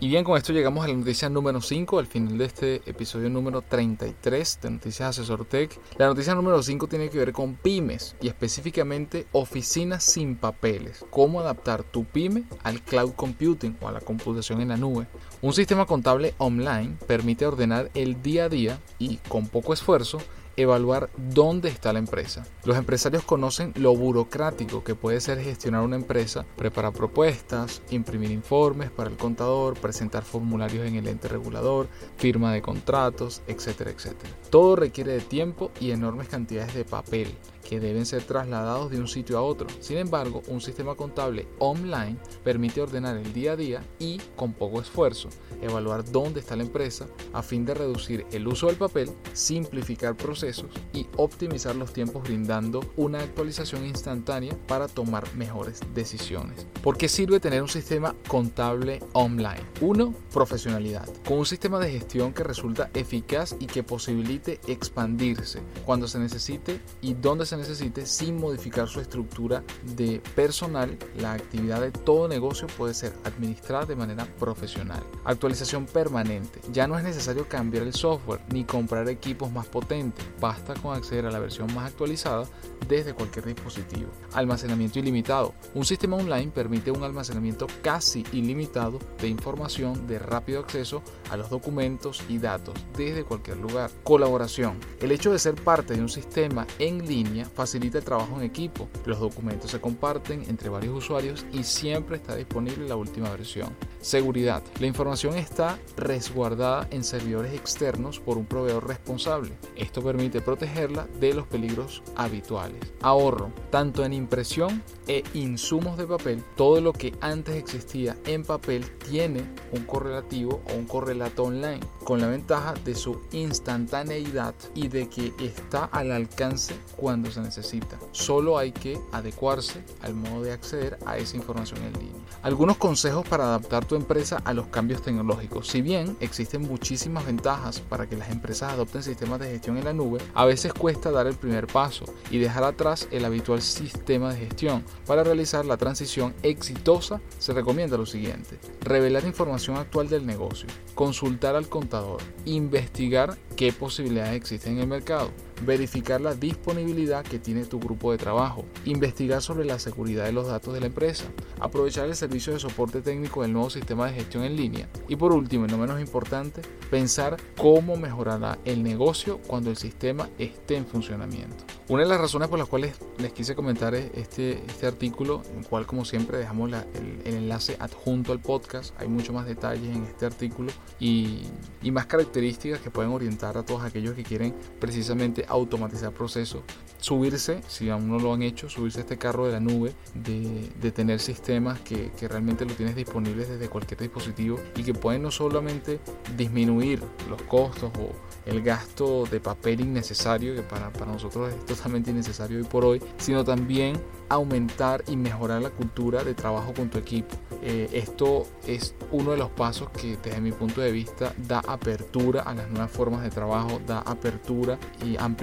Y bien, con esto llegamos a la noticia número 5, al final de este episodio número 33 de Noticias Asesor Tech. La noticia número 5 tiene que ver con pymes y específicamente oficinas sin papeles. Cómo adaptar tu pyme al cloud computing o a la computación en la nube. Un sistema contable online permite ordenar el día a día y con poco esfuerzo evaluar dónde está la empresa. Los empresarios conocen lo burocrático que puede ser gestionar una empresa, preparar propuestas, imprimir informes para el contador, presentar formularios en el ente regulador, firma de contratos, etcétera, etcétera. Todo requiere de tiempo y enormes cantidades de papel que deben ser trasladados de un sitio a otro. Sin embargo, un sistema contable online permite ordenar el día a día y, con poco esfuerzo, evaluar dónde está la empresa a fin de reducir el uso del papel, simplificar procesos y optimizar los tiempos brindando una actualización instantánea para tomar mejores decisiones. ¿Por qué sirve tener un sistema contable online? 1. Profesionalidad. Con un sistema de gestión que resulta eficaz y que posibilite expandirse cuando se necesite y donde se necesite sin modificar su estructura de personal, la actividad de todo negocio puede ser administrada de manera profesional. Actualización permanente. Ya no es necesario cambiar el software ni comprar equipos más potentes. Basta con acceder a la versión más actualizada desde cualquier dispositivo. Almacenamiento ilimitado. Un sistema online permite un almacenamiento casi ilimitado de información de rápido acceso a los documentos y datos desde cualquier lugar. Colaboración. El hecho de ser parte de un sistema en línea facilita el trabajo en equipo. Los documentos se comparten entre varios usuarios y siempre está disponible la última versión. Seguridad. La información está resguardada en servidores externos por un proveedor responsable. Esto permite protegerla de los peligros habituales. Ahorro. Tanto en impresión e insumos de papel, todo lo que antes existía en papel tiene un correlativo o un correlato online, con la ventaja de su instantaneidad y de que está al alcance cuando se necesita. Solo hay que adecuarse al modo de acceder a esa información en línea. Algunos consejos para adaptar tu empresa a los cambios tecnológicos. Si bien existen muchísimas ventajas para que las empresas adopten sistemas de gestión en la nube, a veces cuesta dar el primer paso y dejar atrás el habitual sistema de gestión. Para realizar la transición exitosa se recomienda lo siguiente. Revelar información actual del negocio, consultar al contador, investigar qué posibilidades existen en el mercado, verificar la disponibilidad que tiene tu grupo de trabajo, investigar sobre la seguridad de los datos de la empresa, aprovechar el servicio de soporte técnico del nuevo sistema de gestión en línea y por último y no menos importante, pensar cómo mejorará el negocio cuando el sistema esté en funcionamiento. Una de las razones por las cuales les quise comentar este, este artículo, en el cual como siempre dejamos el, enlace adjunto al podcast, hay mucho más detalles en este artículo y más características que pueden orientar a todos aquellos que quieren precisamente automatizar procesos, subirse, si aún no lo han hecho, subirse a este carro de la nube, de, de tener sistemas que, que, realmente lo tienes disponibles desde cualquier dispositivo y que pueden no solamente disminuir los costos o el gasto de papel innecesario, que para, para nosotros es totalmente innecesario hoy por hoy, sino también aumentar y mejorar la cultura de trabajo con tu equipo. Eh, esto es uno de los pasos que desde mi punto de vista da apertura a las nuevas formas de trabajo, da apertura y amplitud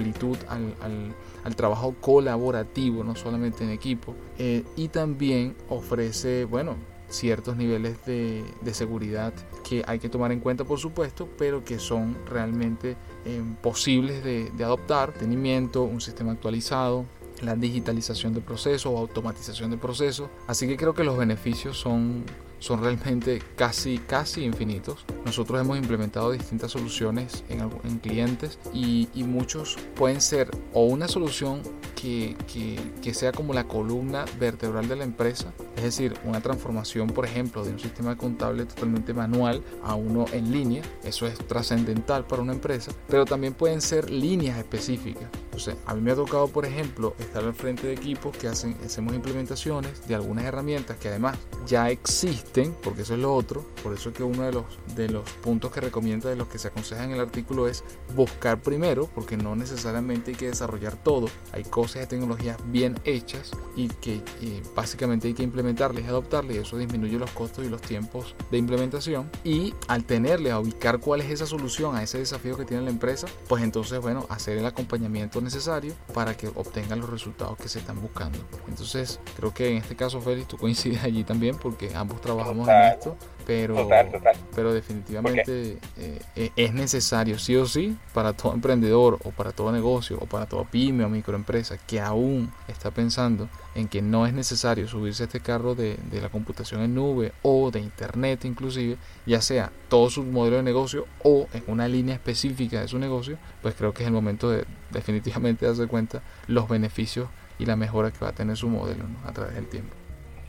al, al, al trabajo colaborativo, no solamente en equipo. Eh, y también ofrece, bueno, ciertos niveles de, de, seguridad que hay que tomar en cuenta por supuesto pero que son realmente eh, posibles de, de adoptar tenimiento un sistema actualizado la digitalización de procesos o automatización de procesos. Así que creo que los beneficios son, son realmente casi, casi infinitos. Nosotros hemos implementado distintas soluciones en, en clientes y, muchos pueden ser o una solución que, que, que, sea como la columna vertebral de la empresa, es decir, una transformación, por ejemplo, de un sistema contable totalmente manual a uno en línea. Eso es trascendental para una empresa, pero también pueden ser líneas específicas. Entonces, a mí me ha tocado, por ejemplo, estar al frente de equipos que hacen, hacemos implementaciones de algunas herramientas que además ya existen, porque eso es lo otro, por eso es que uno de los, de los puntos que recomienda de los que se aconseja en el artículo es buscar primero, porque no necesariamente hay que desarrollar todo, hay cosas de tecnologías bien hechas y que y básicamente hay que implementarlas y adoptarlas y eso disminuye los costos y los tiempos de implementación y al tenerle a ubicar cuál es esa solución a ese desafío que tiene la empresa, pues entonces bueno, hacer el acompañamiento necesario para que obtengan los resultados que se están buscando. Entonces, creo que en este caso, Félix, tú coincides allí también porque ambos trabajamos en esto pero, pero definitivamente eh, e, es necesario, sí o sí, para todo emprendedor o para todo negocio o para toda pyme o microempresa que aún está pensando en que no es necesario subirse a este carro de, de la computación en nube o de internet inclusive, ya sea todo su modelo de negocio o en una línea específica de su negocio, pues creo que es el momento de definitivamente darse cuenta los beneficios y la mejora que va a tener su modelo a través del tiempo.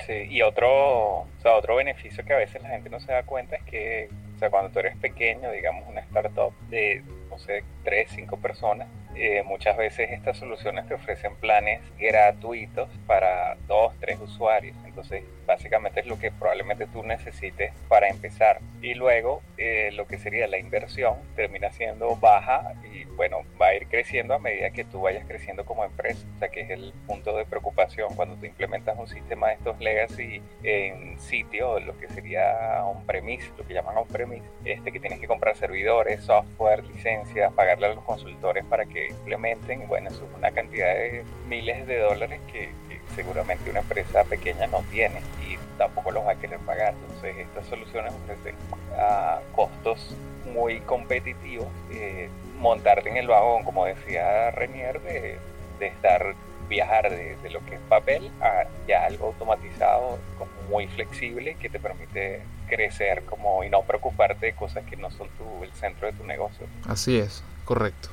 Sí, y otro, o sea, otro beneficio que a veces la gente no se da cuenta es que o sea, cuando tú eres pequeño, digamos una startup de, no sé, 3, 5 personas, eh, muchas veces estas soluciones te ofrecen planes gratuitos para dos, tres usuarios. Entonces, básicamente es lo que probablemente tú necesites para empezar. Y luego, eh, lo que sería la inversión termina siendo baja y, bueno, va a ir creciendo a medida que tú vayas creciendo como empresa. O sea, que es el punto de preocupación cuando tú implementas un sistema de estos legacy en sitio, lo que sería on-premise, lo que llaman on-premise, este, que tienes que comprar servidores, software, licencias, pagarle a los consultores para que implementen, bueno, eso es una cantidad de miles de dólares que, seguramente una empresa pequeña no tiene y tampoco los va a querer pagar. Entonces, estas soluciones ofrecen a costos muy competitivos eh, montarte en el vagón, como decía Renier, de, de estar viajar de, lo que es papel a ya algo automatizado, como muy flexible, que te permite crecer como y no preocuparte de cosas que no son tu, el centro de tu negocio. Así es, correcto.